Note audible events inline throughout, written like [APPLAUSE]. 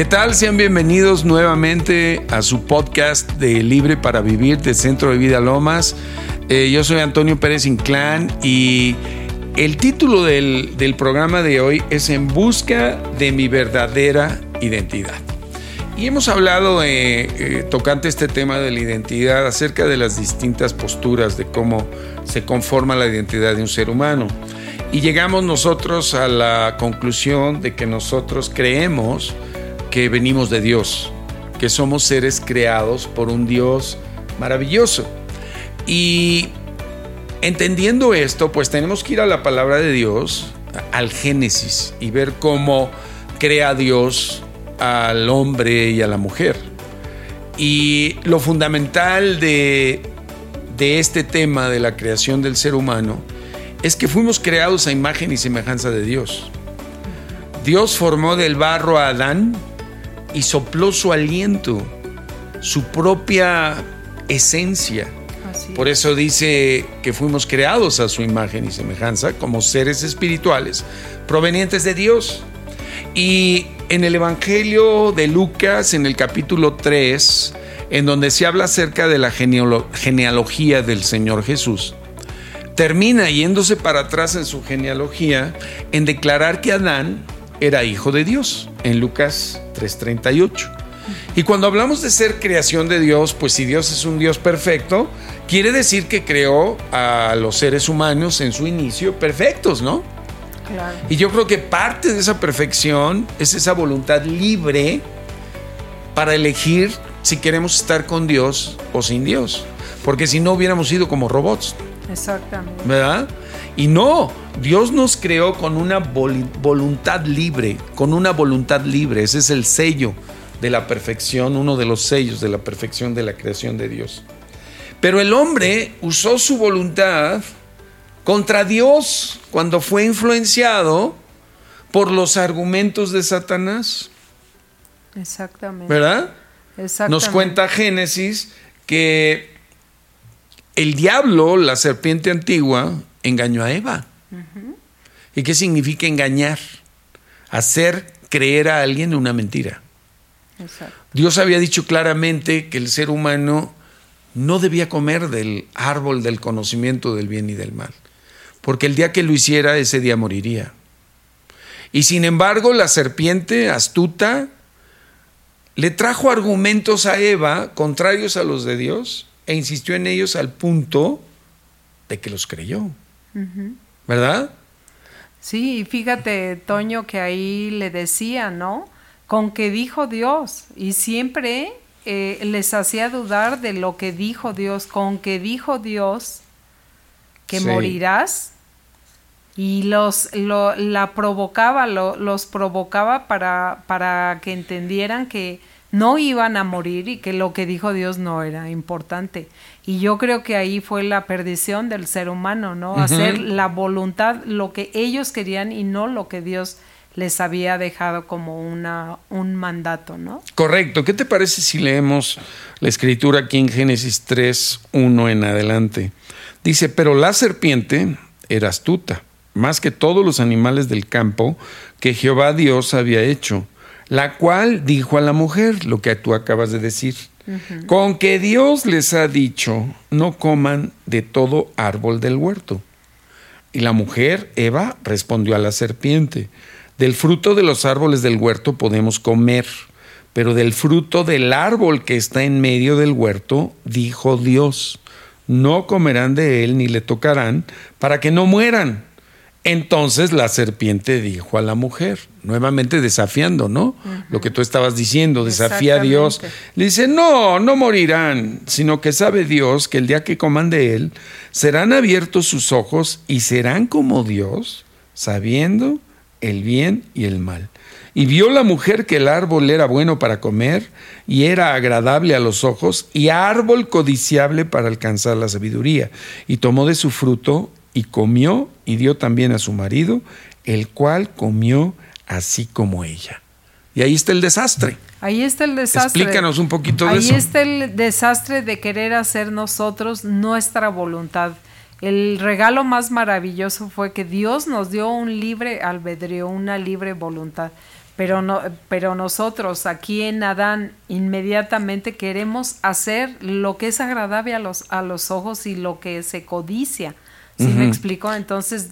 ¿Qué tal? Sean bienvenidos nuevamente a su podcast de Libre para Vivir de Centro de Vida Lomas. Eh, yo soy Antonio Pérez Inclán y el título del, del programa de hoy es En busca de mi verdadera identidad. Y hemos hablado eh, eh, tocante este tema de la identidad acerca de las distintas posturas de cómo se conforma la identidad de un ser humano. Y llegamos nosotros a la conclusión de que nosotros creemos que venimos de Dios, que somos seres creados por un Dios maravilloso. Y entendiendo esto, pues tenemos que ir a la palabra de Dios, al Génesis, y ver cómo crea Dios al hombre y a la mujer. Y lo fundamental de, de este tema de la creación del ser humano es que fuimos creados a imagen y semejanza de Dios. Dios formó del barro a Adán y sopló su aliento, su propia esencia. Por eso dice que fuimos creados a su imagen y semejanza como seres espirituales provenientes de Dios. Y en el Evangelio de Lucas, en el capítulo 3, en donde se habla acerca de la genealogía del Señor Jesús, termina yéndose para atrás en su genealogía en declarar que Adán era hijo de Dios, en Lucas 3:38. Y cuando hablamos de ser creación de Dios, pues si Dios es un Dios perfecto, quiere decir que creó a los seres humanos en su inicio perfectos, ¿no? Y yo creo que parte de esa perfección es esa voluntad libre para elegir si queremos estar con Dios o sin Dios. Porque si no hubiéramos sido como robots. Exactamente. ¿Verdad? Y no, Dios nos creó con una voluntad libre, con una voluntad libre. Ese es el sello de la perfección, uno de los sellos de la perfección de la creación de Dios. Pero el hombre usó su voluntad contra Dios cuando fue influenciado por los argumentos de Satanás. Exactamente. ¿Verdad? Exactamente. Nos cuenta Génesis que el diablo, la serpiente antigua, engañó a Eva. ¿Y qué significa engañar? Hacer creer a alguien una mentira. Exacto. Dios había dicho claramente que el ser humano no debía comer del árbol del conocimiento del bien y del mal porque el día que lo hiciera, ese día moriría. Y sin embargo, la serpiente astuta le trajo argumentos a Eva contrarios a los de Dios e insistió en ellos al punto de que los creyó. ¿Verdad? Sí, fíjate, Toño, que ahí le decía, ¿no? Con que dijo Dios. Y siempre eh, les hacía dudar de lo que dijo Dios. Con que dijo Dios, que morirás y los la provocaba los provocaba para para que entendieran que no iban a morir y que lo que dijo Dios no era importante y yo creo que ahí fue la perdición del ser humano no hacer la voluntad lo que ellos querían y no lo que Dios les había dejado como una, un mandato, ¿no? Correcto. ¿Qué te parece si leemos la escritura aquí en Génesis 3, 1 en adelante? Dice, pero la serpiente era astuta, más que todos los animales del campo que Jehová Dios había hecho, la cual dijo a la mujer lo que tú acabas de decir. Con que Dios les ha dicho, no coman de todo árbol del huerto. Y la mujer, Eva, respondió a la serpiente, del fruto de los árboles del huerto podemos comer, pero del fruto del árbol que está en medio del huerto, dijo Dios, no comerán de él ni le tocarán, para que no mueran. Entonces la serpiente dijo a la mujer, nuevamente desafiando, ¿no? Lo que tú estabas diciendo, desafía a Dios. Le dice, no, no morirán, sino que sabe Dios que el día que coman de él, serán abiertos sus ojos y serán como Dios, sabiendo el bien y el mal. Y vio la mujer que el árbol era bueno para comer y era agradable a los ojos y árbol codiciable para alcanzar la sabiduría. Y tomó de su fruto y comió y dio también a su marido, el cual comió así como ella. Y ahí está el desastre. Ahí está el desastre. Explícanos un poquito de eso. Ahí está el desastre de querer hacer nosotros nuestra voluntad. El regalo más maravilloso fue que Dios nos dio un libre albedrío, una libre voluntad Pero, no, pero nosotros aquí en Adán inmediatamente queremos hacer lo que es agradable a los, a los ojos y lo que se codicia. ¿Sí me explico? Entonces,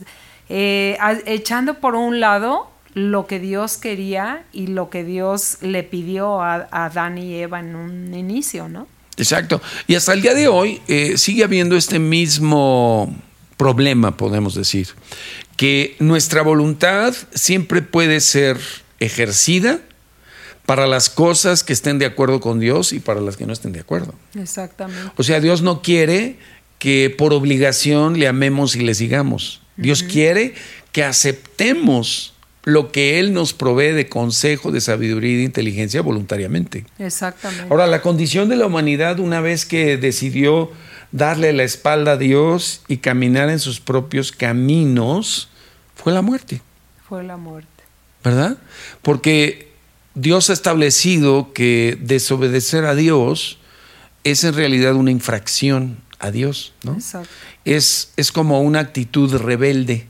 eh, echando por un lado lo que Dios quería y lo que Dios le pidió a, Adán y Eva en un inicio, ¿no? Exacto. Y hasta el día de hoy eh, sigue habiendo este mismo problema, podemos decir, que nuestra voluntad siempre puede ser ejercida para las cosas que estén de acuerdo con Dios y para las que no estén de acuerdo. Exactamente. O sea, Dios no quiere que por obligación le amemos y le sigamos. Dios quiere que aceptemos lo que Él nos provee de consejo, de sabiduría y de inteligencia voluntariamente. Exactamente. Ahora, la condición de la humanidad, una vez que decidió darle la espalda a Dios y caminar en sus propios caminos, fue la muerte. Fue la muerte. ¿Verdad? Porque Dios ha establecido que desobedecer a Dios es en realidad una infracción a Dios, ¿no? Exacto. Es, es como una actitud rebelde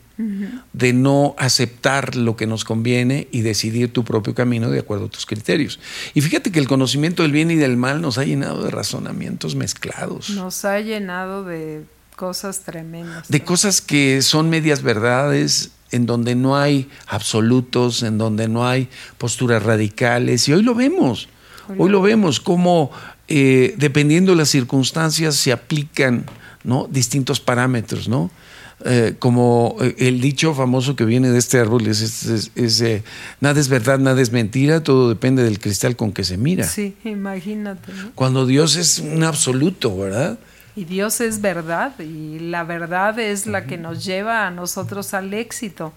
de no aceptar lo que nos conviene y decidir tu propio camino de acuerdo a tus criterios. Y fíjate que el conocimiento del bien y del mal nos ha llenado de razonamientos mezclados. Nos ha llenado de cosas tremendas. De cosas que son medias verdades, en donde no hay absolutos, en donde no hay posturas radicales. Y hoy lo vemos. Hoy lo vemos como eh, dependiendo de las circunstancias se aplican ¿no? distintos parámetros, ¿no? Eh, como eh, el dicho famoso que viene de este árbol es, eh, nada es verdad, nada es mentira, todo depende del cristal con que se mira. Sí, imagínate. Cuando Dios es un absoluto, ¿verdad? Y Dios es verdad y la verdad es la que nos lleva a nosotros al éxito.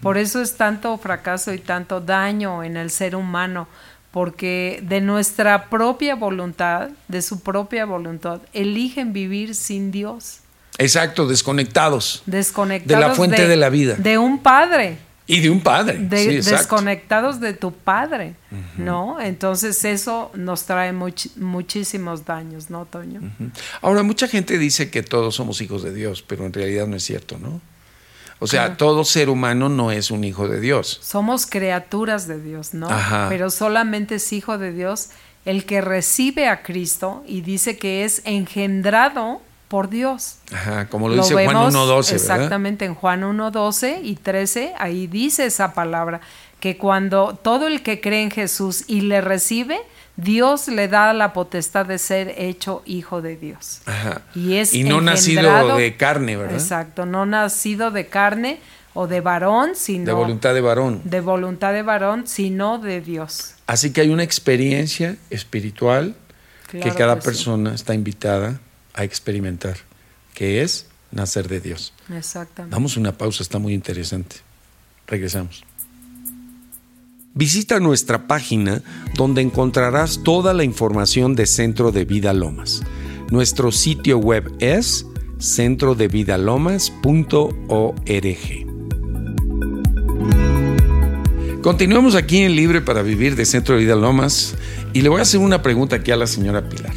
Por eso es tanto fracaso y tanto daño en el ser humano, porque de nuestra propia voluntad, de su propia voluntad, eligen vivir sin Dios. Exacto, desconectados. Desconectados. De la fuente de, la vida. De un padre. Y de un padre. desconectados de tu padre, ¿no? Entonces eso nos trae muchísimos daños, ¿no, Toño? Ahora, mucha gente dice que todos somos hijos de Dios, pero en realidad no es cierto, ¿no? O sea, todo ser humano no es un hijo de Dios. Somos criaturas de Dios, ¿no? Pero solamente es hijo de Dios el que recibe a Cristo y dice que es engendrado por Dios. Ajá, como lo, dice Juan 1.12. Exactamente, en Juan 1.12 y 13, ahí dice esa palabra, que cuando todo el que cree en Jesús y le recibe, Dios le da la potestad de ser hecho hijo de Dios. Ajá. Y, es y no nacido de carne, ¿verdad? Exacto, no nacido de carne o de varón, sino... De voluntad de varón. De voluntad de varón, sino de Dios. Así que hay una experiencia espiritual que cada persona está invitada a experimentar, que es nacer de Dios. Exactamente. Damos una pausa, está muy interesante. Regresamos. Visita nuestra página donde encontrarás toda la información de Centro de Vida Lomas. Nuestro sitio web es centrodevidalomas.org. Continuamos aquí en Libre para Vivir de Centro de Vida Lomas y le voy a hacer una pregunta aquí a la señora Pilar.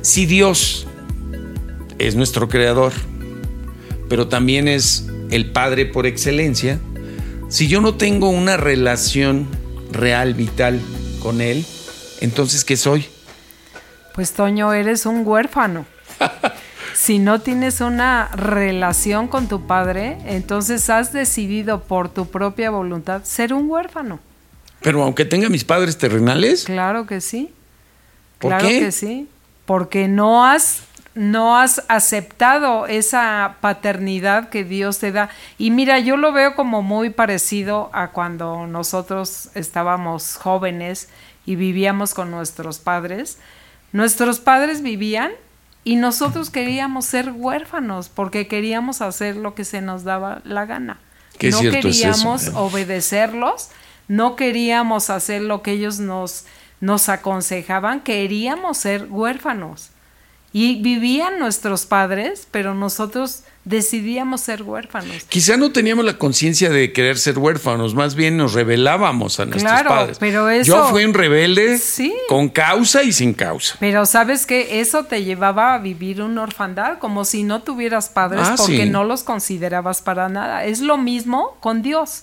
Si Dios es nuestro creador, pero también es el Padre por excelencia, si yo no tengo una relación real, vital con Él, entonces ¿qué soy? Pues Toño, eres un huérfano. [LAUGHS] si no tienes una relación con tu padre, entonces has decidido por tu propia voluntad ser un huérfano. Pero aunque tenga mis padres terrenales. Claro que sí. claro que sí. Porque no has no has aceptado esa paternidad que Dios te da. Y mira, yo lo veo como muy parecido a cuando nosotros estábamos jóvenes y vivíamos con nuestros padres. Nuestros padres vivían y nosotros queríamos ser huérfanos porque queríamos hacer lo que se nos daba la gana. no queríamos obedecerlos, no queríamos hacer lo que ellos nos, nos aconsejaban, queríamos ser huérfanos. Y vivían nuestros padres, pero nosotros decidíamos ser huérfanos. Quizá no teníamos la conciencia de querer ser huérfanos, más bien nos rebelábamos a nuestros claro, padres. Pero eso, Yo fui un rebelde con causa y sin causa. Pero sabes que eso te llevaba a vivir una orfandad, como si no tuvieras padres Ah, porque sí. no los considerabas para nada. Es lo mismo con Dios.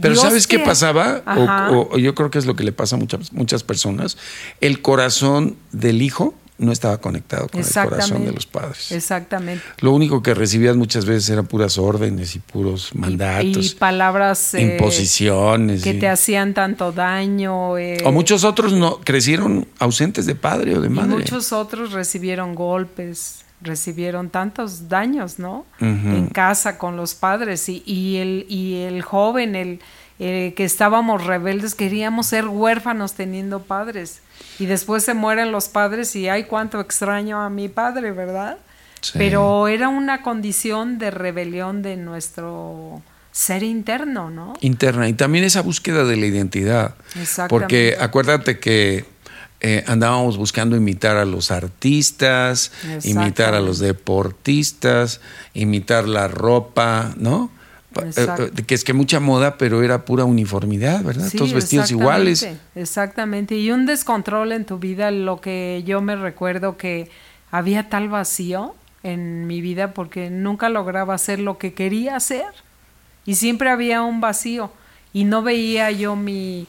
Pero Dios ¿sabes qué pasaba? O yo creo que es lo que le pasa a muchas, muchas personas. El corazón del hijo no estaba conectado con el corazón de los padres. Exactamente. Lo único que recibías muchas veces eran puras órdenes y puros mandatos, y palabras eh, imposiciones. que y- te hacían tanto daño. eh, o muchos otros no crecieron ausentes de padre o de y madre. muchos otros recibieron golpes, recibieron tantos daños, ¿no? En casa con los padres y, y el, y el joven, el eh, que estábamos rebeldes, queríamos ser huérfanos teniendo padres. Y después se mueren los padres y ay, cuánto extraño a mi padre, ¿verdad? Sí. Pero era una condición de rebelión de nuestro ser interno, ¿no? interna y también esa búsqueda de la identidad. Porque acuérdate que eh, andábamos buscando imitar a los artistas, imitar a los deportistas, imitar la ropa, ¿no? Eh, Exacto. eh, que es que mucha moda, pero era pura uniformidad, ¿verdad? Sí, Todos vestidos iguales. Exactamente. Y un descontrol en tu vida, lo que yo me recuerdo que había tal vacío en mi vida porque nunca lograba hacer lo que quería hacer. Y siempre había un vacío. Y no veía yo mi,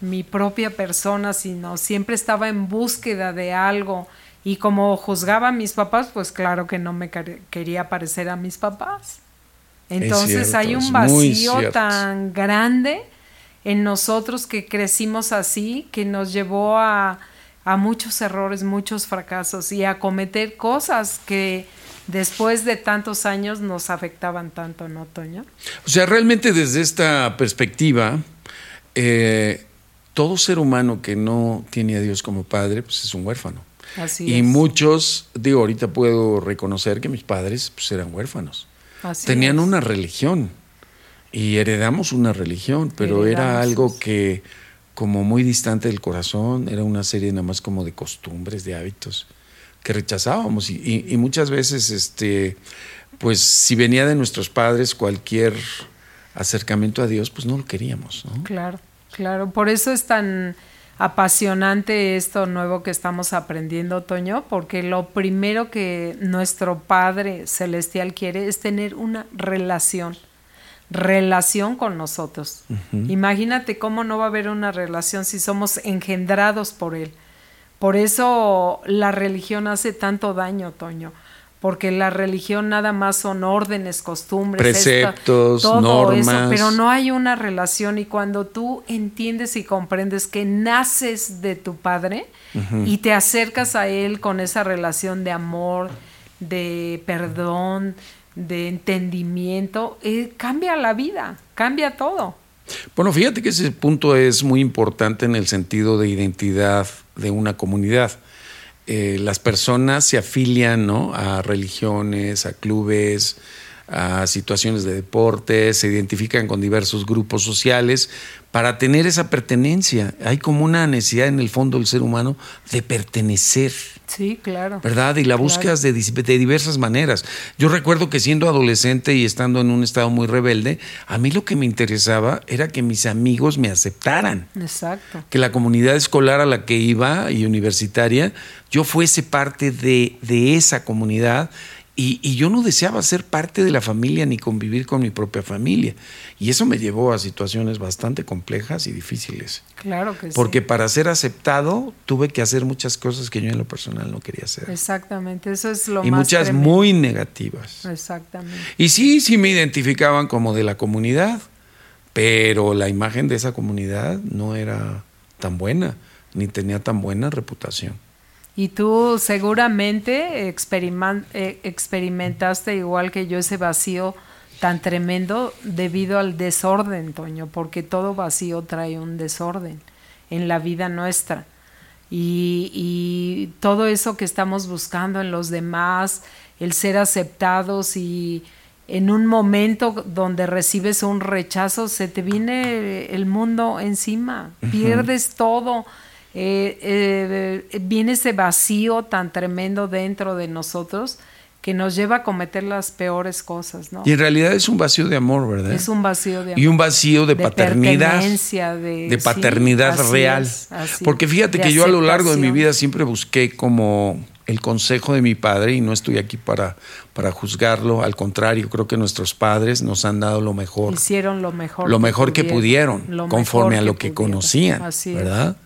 mi propia persona, sino siempre estaba en búsqueda de algo. Y como juzgaba a mis papás, pues claro que no me quería parecer a mis papás. Entonces cierto, hay un vacío tan grande en nosotros que crecimos así, que nos llevó a, a muchos errores, muchos fracasos y a cometer cosas que después de tantos años nos afectaban tanto, ¿no, Toño? O sea, realmente desde esta perspectiva, eh, todo ser humano que no tiene a Dios como padre, pues es un huérfano. Así y es. muchos, digo, ahorita puedo reconocer que mis padres pues, eran huérfanos. Así Tenían es. una religión y heredamos una religión, pero era algo que como muy distante del corazón, era una serie nada más como de costumbres, de hábitos que rechazábamos y, y- y muchas veces, este, pues si venía de nuestros padres cualquier acercamiento a Dios, pues no lo queríamos, ¿no? Claro, claro. Por eso es tan apasionante esto nuevo que estamos aprendiendo, Toño, porque lo primero que nuestro Padre Celestial quiere es tener una relación, relación con nosotros. Imagínate cómo no va a haber una relación si somos engendrados por Él. Por eso la religión hace tanto daño, Toño. Porque la religión nada más son órdenes, costumbres, Preceptos, todo normas. eso, pero no hay una relación y cuando tú entiendes y comprendes que naces de tu padre y te acercas a él con esa relación de amor, de perdón, de entendimiento, eh, cambia la vida, cambia todo. Bueno, fíjate que ese punto es muy importante en el sentido de identidad de una comunidad. Eh, las personas se afilian ¿no? a religiones, a clubes, a situaciones de deporte, se identifican con diversos grupos sociales para tener esa pertenencia. Hay como una necesidad en el fondo del ser humano de pertenecer. Sí, claro. ¿verdad? Y la Claro. buscas de, de diversas maneras. Yo recuerdo que siendo adolescente y estando en un estado muy rebelde, a mí lo que me interesaba era que mis amigos me aceptaran, Exacto. que la comunidad escolar a la que iba y universitaria, yo fuese parte de, de esa comunidad. Y, y yo no deseaba ser parte de la familia ni convivir con mi propia familia. Y eso me llevó a situaciones bastante complejas y difíciles. Claro que sí. Porque para ser aceptado tuve que hacer muchas cosas que yo en lo personal no quería hacer. Exactamente, eso es lo y más muchas tremendo. muy negativas. Exactamente. Y sí, sí me identificaban como de la comunidad, pero la imagen de esa comunidad no era tan buena, ni tenía tan buena reputación. Y tú seguramente eh, experimentaste igual que yo ese vacío tan tremendo debido al desorden, Toño, porque todo vacío trae un desorden en la vida nuestra. Y, y todo eso que estamos buscando en los demás, el ser aceptados y en un momento donde recibes un rechazo, se te viene el mundo encima, pierdes todo. Eh, eh, viene ese vacío tan tremendo dentro de nosotros que nos lleva a cometer las peores cosas, ¿no? Y en realidad es un vacío de amor, ¿verdad? Es un vacío de amor. y un vacío de, de paternidad. de- paternidad real. es, Porque fíjate que yo a lo largo de mi vida siempre busqué como el consejo de mi padre y no estoy aquí para, para juzgarlo, al contrario, creo que nuestros padres nos han dado lo mejor. Hicieron lo mejor. Lo mejor que pudieron, conforme a lo que, conocían, ¿verdad?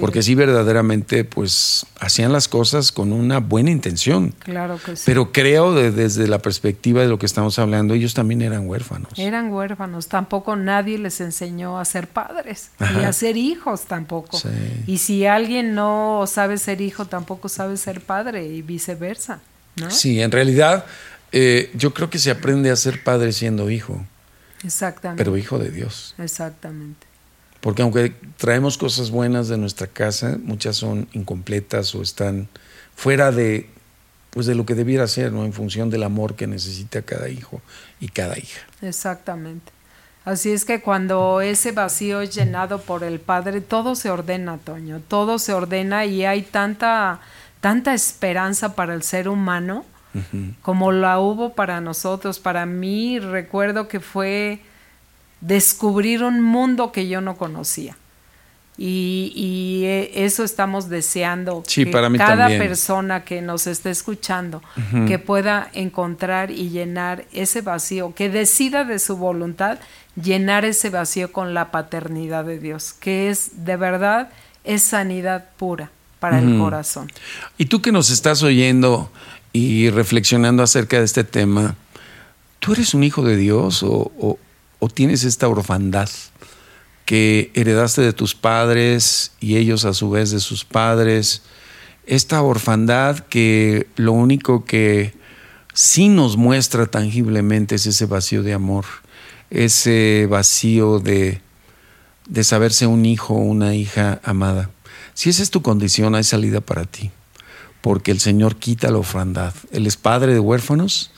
Porque sí verdaderamente pues hacían las cosas con una buena intención. Claro que sí. Pero creo desde la perspectiva de lo que estamos hablando, ellos también eran huérfanos. Eran huérfanos, tampoco nadie les enseñó a ser padres y a ser hijos tampoco. Y si alguien no sabe ser hijo, tampoco sabe ser padre y viceversa. ¿no? Sí, en realidad eh, yo creo que se aprende a ser padre siendo hijo. Exactamente. Pero hijo de Dios. Exactamente. Porque aunque traemos cosas buenas de nuestra casa, muchas son incompletas o están fuera de, pues de lo que debiera ser, ¿no? En función del amor que necesita cada hijo y cada hija. Exactamente. Así es que cuando ese vacío es llenado por el Padre, todo se ordena, Toño, todo se ordena y hay tanta, tanta esperanza para el ser humano como la hubo para nosotros. Para mí recuerdo que fue descubrir un mundo que yo no conocía. Y, eh, eso estamos deseando que cada persona que nos esté escuchando que pueda encontrar y llenar ese vacío, que decida de su voluntad llenar ese vacío con la paternidad de Dios, que es de verdad es sanidad pura para el corazón. Y tú que nos estás oyendo y reflexionando acerca de este tema, ¿tú eres un hijo de Dios o, o tienes esta orfandad que heredaste de tus padres y ellos a su vez de sus padres, esta orfandad que lo único que sí nos muestra tangiblemente es ese vacío de amor, ese vacío de, de saberse un hijo o una hija amada. Si esa es tu condición, hay salida para ti, porque el Señor quita la orfandad. Él es padre de huérfanos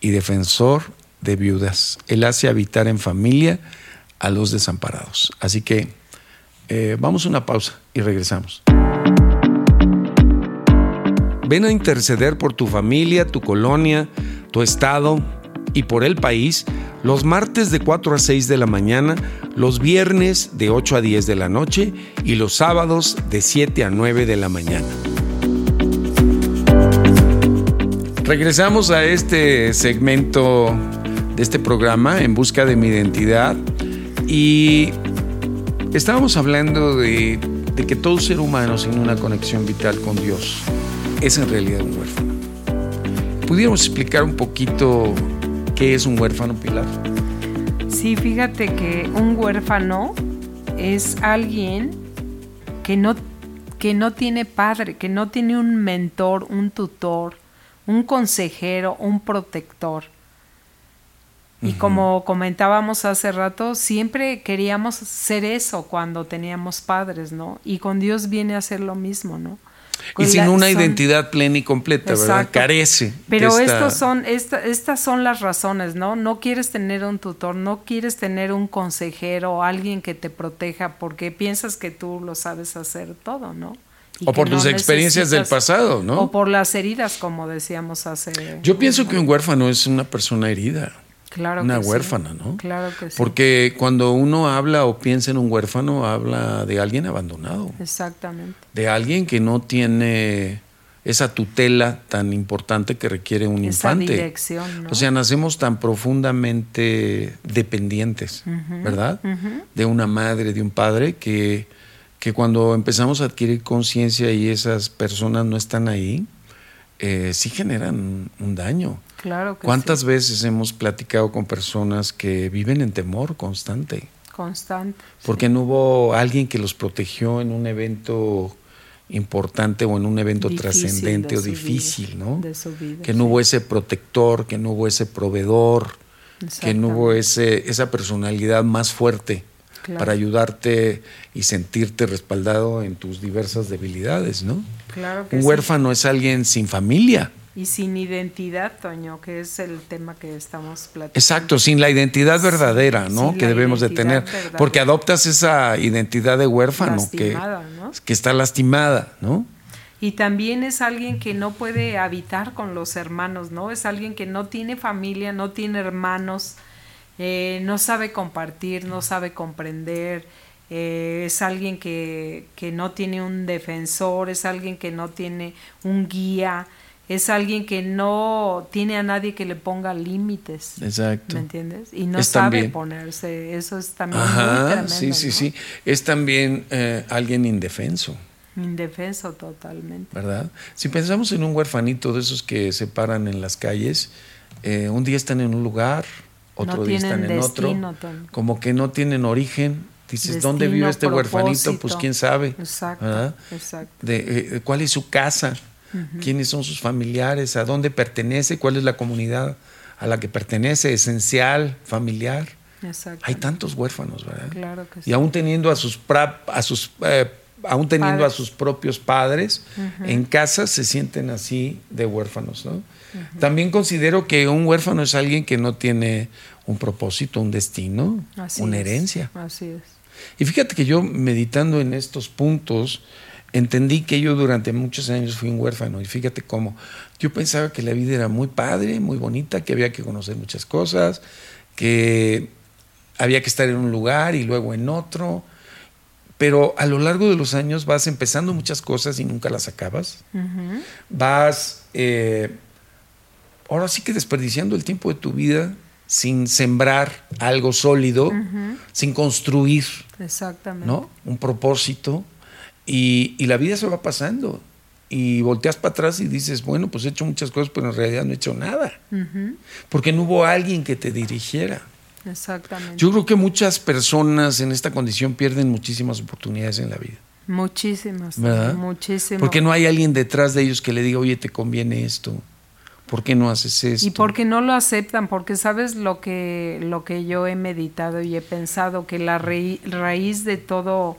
y defensor de viudas. Él hace habitar en familia a los desamparados. Así que eh, vamos a una pausa y regresamos. Ven a interceder por tu familia, tu colonia, tu estado y por el país los martes de 4 a 6 de la mañana, los viernes de 8 a 10 de la noche y los sábados de 7 a 9 de la mañana. Regresamos a este segmento de este programa, En Busca de mi Identidad. Y estábamos hablando de, que todo ser humano sin una conexión vital con Dios es en realidad un huérfano. ¿Pudiéramos explicar un poquito qué es un huérfano, Pilar? Sí, fíjate que un huérfano es alguien que no, que no tiene padre, que no tiene un mentor, un tutor, un consejero, un protector. Y como comentábamos hace rato, siempre queríamos ser eso cuando teníamos padres, ¿no? Y con Dios viene a ser lo mismo, ¿no? y sin una identidad plena y completa, ¿verdad? Carece. Pero estos son, estas son las razones, ¿no? No quieres tener un tutor, no quieres tener un consejero, alguien que te proteja, porque piensas que tú lo sabes hacer todo, ¿no? o por tus experiencias del pasado, ¿no? O por las heridas, como decíamos hace. Yo pienso que un huérfano es una persona herida. Claro una huérfana, ¿no? Claro que sí. Porque cuando uno habla o piensa en un huérfano, habla de alguien abandonado. Exactamente. De alguien que no tiene esa tutela tan importante que requiere un esa infante. Dirección, ¿no? O sea, nacemos tan profundamente dependientes, ¿verdad? De una madre, de un padre, que, que cuando empezamos a adquirir conciencia y esas personas no están ahí, eh, sí generan un daño. Claro ¿Cuántas veces hemos platicado con personas que viven en temor constante? Constante. Porque no hubo alguien que los protegió en un evento importante o en un evento trascendente o difícil, ¿no? De su vida, que no hubo ese protector, que no hubo ese proveedor, que no hubo ese, esa personalidad más fuerte para ayudarte y sentirte respaldado en tus diversas debilidades, ¿no? Claro Un huérfano es alguien sin familia y sin identidad, Toño, que es el tema que estamos platicando. Exacto, sin la identidad verdadera, ¿no? que debemos de tener, porque adoptas esa identidad de huérfano que, que está lastimada, ¿no? Y también es alguien que no puede habitar con los hermanos, ¿no? Es alguien que no tiene familia, no tiene hermanos, eh, no sabe compartir, no sabe comprender, eh, es alguien que, que no tiene un defensor, es alguien que no tiene un guía, es alguien que no tiene a nadie que le ponga límites. Exacto. ¿Me entiendes? Y no Es sabe también- ponerse. Eso es también muy Ajá, tremendo. sí, sí, ¿no? sí. Es también eh, alguien indefenso, Indefenso totalmente. ¿verdad? Si pensamos en un huerfanito de esos que se paran en las calles, eh, un día están en un lugar, otro No están en destino, otro, como que no tienen origen. Dices, ¿dónde vive este huerfanito? Pues propósito. quién sabe. Exacto, exacto. De, eh, ¿Cuál es su casa? ¿Quiénes son sus familiares? ¿A dónde pertenece? ¿Cuál es la comunidad a la que pertenece? Esencial, familiar. Exacto. Hay tantos huérfanos, ¿verdad? Claro que sí. Y aún teniendo a sus, pra- a sus eh, aún teniendo Padres. a sus propios padres en casa se sienten así de huérfanos, ¿no? También considero que un huérfano es alguien que no tiene un propósito, un destino, Así una es, herencia. Así es. Y fíjate que yo meditando en estos puntos entendí que yo durante muchos años fui un huérfano. Y fíjate cómo yo pensaba que la vida era muy padre, muy bonita, que había que conocer muchas cosas, que había que estar en un lugar y luego en otro, pero a lo largo de los años vas empezando muchas cosas y nunca las acabas, vas eh, ahora sí que desperdiciando el tiempo de tu vida sin sembrar algo sólido, sin construir Exactamente. ¿no? Un propósito y, y la vida se va pasando y volteas para atrás y dices, bueno, pues he hecho muchas cosas, pero en realidad no he hecho nada, porque no hubo alguien que te dirigiera. Exactamente. Yo creo que muchas personas en esta condición pierden muchísimas oportunidades en la vida, Muchísimas. ¿verdad? Muchísimas. Porque no hay alguien detrás de ellos que le diga, oye, te conviene esto, ¿por qué no haces esto? Y porque no lo aceptan, porque sabes lo que, lo que yo he meditado y he pensado, que la raí- raíz de todo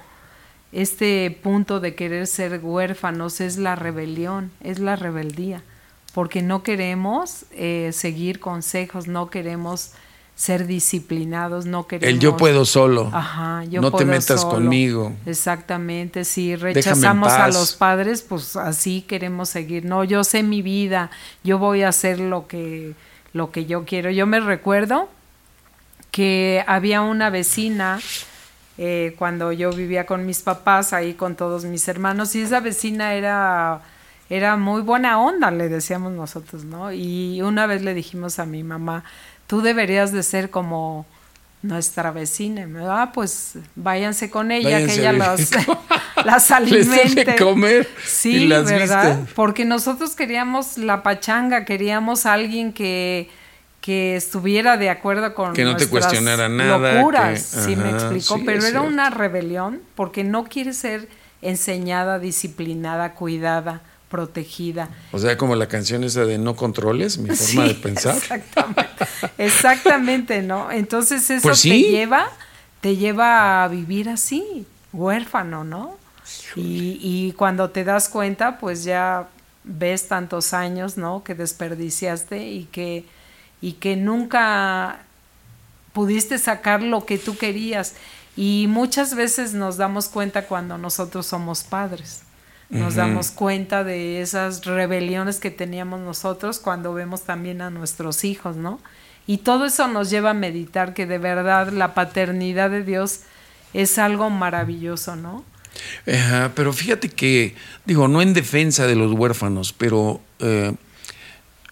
este punto de querer ser huérfanos es la rebelión, es la rebeldía, porque no queremos eh, seguir consejos, no queremos ser disciplinados, no queremos... El yo puedo solo, Ajá, yo no te puedo metas solo. conmigo. Exactamente, si rechazamos a los padres, pues así queremos seguir. No, yo sé mi vida, yo voy a hacer lo que lo que yo quiero. Yo me recuerdo que había una vecina eh, cuando yo vivía con mis papás ahí con todos mis hermanos y esa vecina era era muy buena onda, le decíamos nosotros, ¿no? Y una vez le dijimos a mi mamá, tú deberías de ser como nuestra vecina. Ah, pues váyanse con ella, Váyanse que ella [LAUGHS] [LAUGHS] las, Les alimente. comer Sí, y las ¿verdad? viste. Porque nosotros queríamos la pachanga, queríamos a alguien que, que estuviera de acuerdo con Que no te cuestionara nada, locuras, que- sí me ajá, explicó, sí, pero era cierto. una rebelión porque no quiere ser enseñada, disciplinada, cuidada, protegida. O sea, como la canción esa de no controles, mi forma Sí, de pensar. Exactamente, exactamente, ¿no? Entonces eso Pues te lleva, te lleva a vivir así, huérfano, ¿no? Y, y cuando te das cuenta, pues ya ves tantos años, ¿no? Que desperdiciaste y que, y que nunca pudiste sacar lo que tú querías. Y muchas veces nos damos cuenta cuando nosotros somos padres. Nos damos cuenta de esas rebeliones que teníamos nosotros cuando vemos también a nuestros hijos, ¿no? Y todo eso nos lleva a meditar que de verdad la paternidad de Dios es algo maravilloso, ¿no? Ajá, pero fíjate que, digo, no en defensa de los huérfanos, pero eh,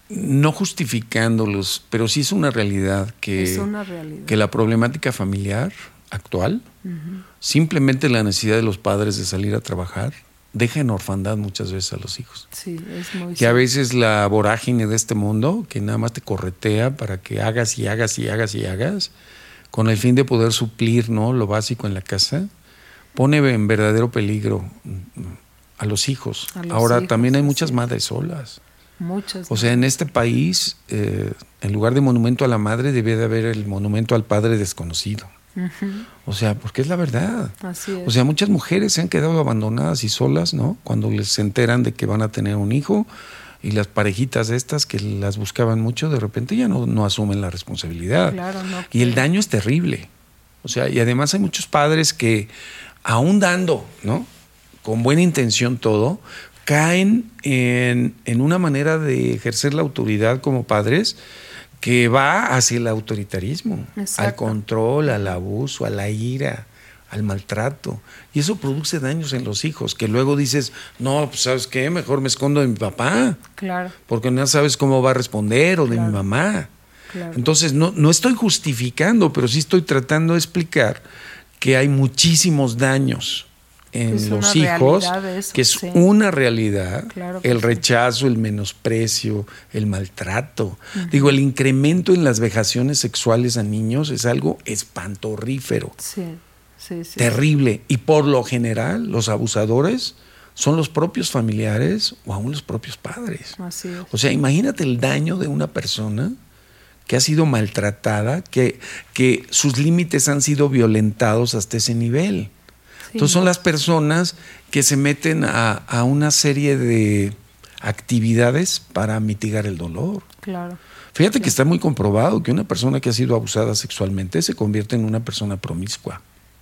no justificándolos, pero sí es una realidad que, Es una realidad. que la problemática familiar actual, simplemente la necesidad de los padres de salir a trabajar, deja en orfandad muchas veces a los hijos. Sí, es muy Que a veces la vorágine de este mundo, que nada más te corretea para que hagas y hagas y hagas y hagas, con el fin de poder suplir ¿no? lo básico en la casa, pone en verdadero peligro mm, a los hijos. A los Ahora hijos, también hay muchas es. madres solas. Muchos. O sea, en este país, eh, en lugar de monumento a la madre, debe de haber el monumento al padre desconocido. O sea, porque es la verdad. Así es. O sea, muchas mujeres se han quedado abandonadas y solas, ¿no? Cuando les se enteran de que van a tener un hijo y las parejitas estas que las buscaban mucho, de repente ya no, no asumen la responsabilidad. Claro, no y el quieren. daño es terrible. O sea, y además hay muchos padres que, aún dando, ¿no? Con buena intención todo, caen en, en una manera de ejercer la autoridad como padres que va hacia el autoritarismo, al control, al abuso, a la ira, al maltrato. Y eso produce daños en los hijos, que luego dices, no, pues sabes qué, mejor me escondo de mi papá. Claro. Porque no sabes cómo va a responder o de mi mamá. Entonces, no, no estoy justificando, pero sí estoy tratando de explicar que hay muchísimos daños en los hijos, que es una realidad, el rechazo, el menosprecio, el maltrato. Digo, el incremento en las vejaciones sexuales a niños es algo espantorrífero. Sí, sí, sí. Terrible. Y por lo general, los abusadores son los propios familiares o aún los propios padres. Así es. O sea, imagínate el daño de una persona que ha sido maltratada, que, que sus límites han sido violentados hasta ese nivel. Entonces son las personas que se meten a, una serie de actividades para mitigar el dolor. Claro. Fíjate que está muy comprobado que una persona que ha sido abusada sexualmente se convierte en una persona promiscua.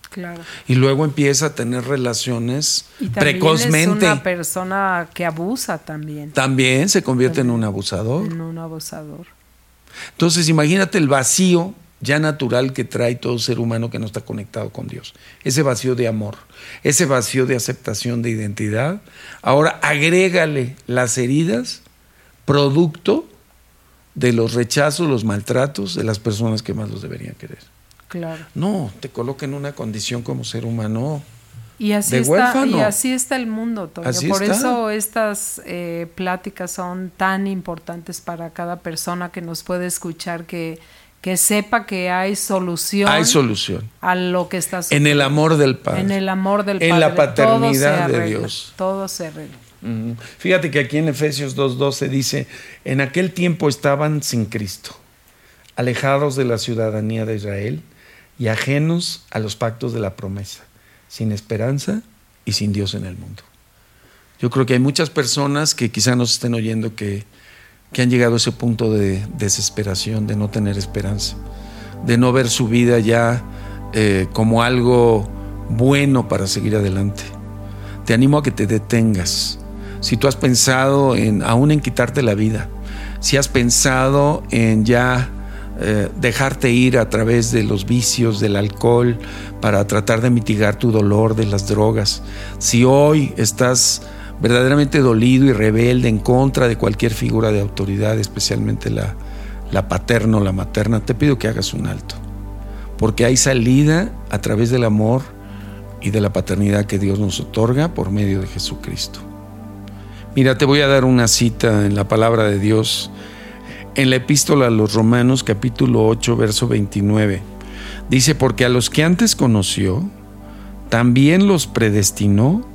Claro. Y luego empieza a tener relaciones y precozmente. Es una persona que abusa también. También se convierte en un abusador. En un abusador. Entonces, imagínate el vacío ya natural que trae todo ser humano que no está conectado con Dios. Ese vacío de amor, ese vacío de aceptación de identidad. Ahora agrégale las heridas, producto de los rechazos, los maltratos de las personas que más los deberían querer. Claro. No, te coloca en una condición como ser humano. Y así, está, y así está el mundo, Toño. Por eso estas eh, pláticas son tan importantes para cada persona que nos puede escuchar, que que sepa que hay solución. Hay solución. A lo que está sucediendo. En el amor del Padre. En el amor del Padre. En la paternidad de Dios. Todo se arregla. Fíjate que aquí en Efesios 2.12 dice, en aquel tiempo estaban sin Cristo, alejados de la ciudadanía de Israel y ajenos a los pactos de la promesa, sin esperanza y sin Dios en el mundo. Yo creo que hay muchas personas que quizá nos estén oyendo que que han llegado a ese punto de desesperación, de no tener esperanza, de no ver su vida ya eh, como algo bueno para seguir adelante. Te animo a que te detengas. Si tú has pensado en aún en quitarte la vida, si has pensado en ya eh, dejarte ir a través de los vicios, del alcohol, para tratar de mitigar tu dolor, de las drogas, si hoy estás verdaderamente dolido y rebelde en contra de cualquier figura de autoridad, especialmente la, la paterna o la materna, te pido que hagas un alto. Porque hay salida a través del amor y de la paternidad que Dios nos otorga por medio de Jesucristo. Mira, te voy a dar una cita en la palabra de Dios, en la epístola a los Romanos capítulo 8, verso 29. Dice, porque a los que antes conoció, también los predestinó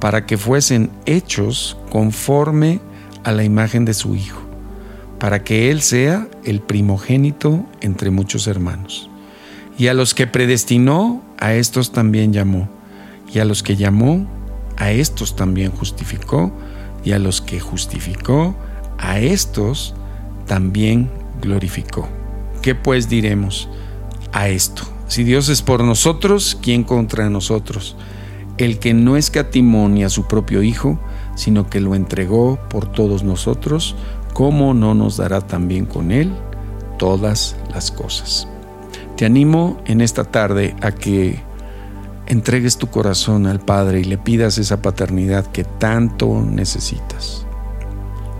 para que fuesen hechos conforme a la imagen de su Hijo, para que Él sea el primogénito entre muchos hermanos. Y a los que predestinó, a estos también llamó, y a los que llamó, a estos también justificó, y a los que justificó, a estos también glorificó. ¿Qué pues diremos a esto? Si Dios es por nosotros, ¿quién contra nosotros? El que no escatimó ni a su propio Hijo, sino que lo entregó por todos nosotros, ¿cómo no nos dará también con Él todas las cosas? Te animo en esta tarde a que entregues tu corazón al Padre y le pidas esa paternidad que tanto necesitas.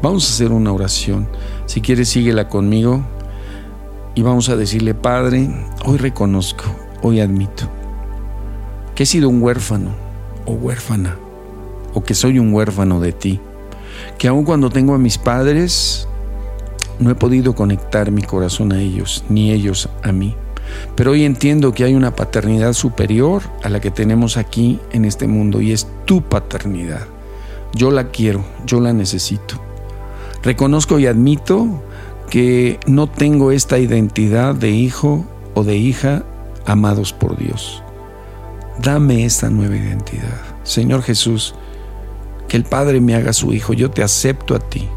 Vamos a hacer una oración. Si quieres, síguela conmigo y vamos a decirle, Padre, hoy reconozco, hoy admito que he sido un huérfano o huérfana, o que soy un huérfano de ti, que aun cuando tengo a mis padres, no he podido conectar mi corazón a ellos, ni ellos a mí. Pero hoy entiendo que hay una paternidad superior a la que tenemos aquí en este mundo y es tu paternidad. Yo la quiero, yo la necesito. Reconozco y admito que no tengo esta identidad de hijo o de hija amados por Dios. Dame esta nueva identidad. Señor Jesús, que el Padre me haga su Hijo. Yo te acepto a ti.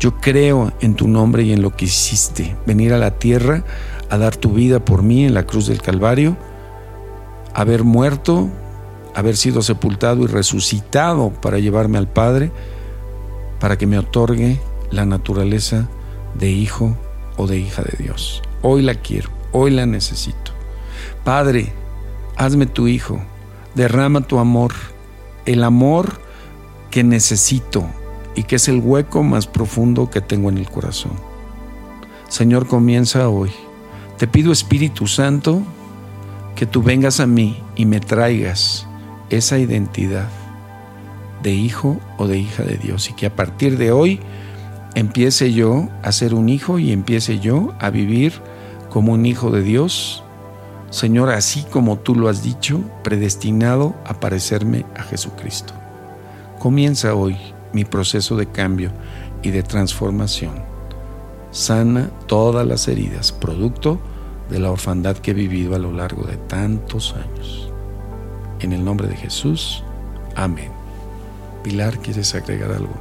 Yo creo en tu nombre y en lo que hiciste. Venir a la tierra a dar tu vida por mí en la cruz del Calvario. Haber muerto, haber sido sepultado y resucitado para llevarme al Padre, para que me otorgue la naturaleza de hijo o de hija de Dios. Hoy la quiero, hoy la necesito. Padre, hazme tu hijo, derrama tu amor, el amor que necesito y que es el hueco más profundo que tengo en el corazón. Señor, comienza hoy. Te pido Espíritu Santo que tú vengas a mí y me traigas esa identidad de hijo o de hija de Dios y que a partir de hoy empiece yo a ser un hijo y empiece yo a vivir como un hijo de Dios, Señor, así como tú lo has dicho, predestinado a parecerme a Jesucristo. Comienza hoy mi proceso de cambio y de transformación. Sana todas las heridas, producto de la orfandad que he vivido a lo largo de tantos años. En el nombre de Jesús, amén. Pilar, ¿quieres agregar algo?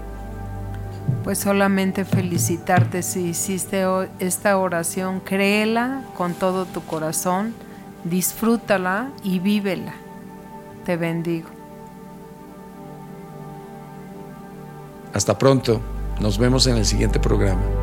Pues solamente felicitarte si hiciste esta oración, créela con todo tu corazón, disfrútala y vívela. Te bendigo. Hasta pronto, nos vemos en el siguiente programa.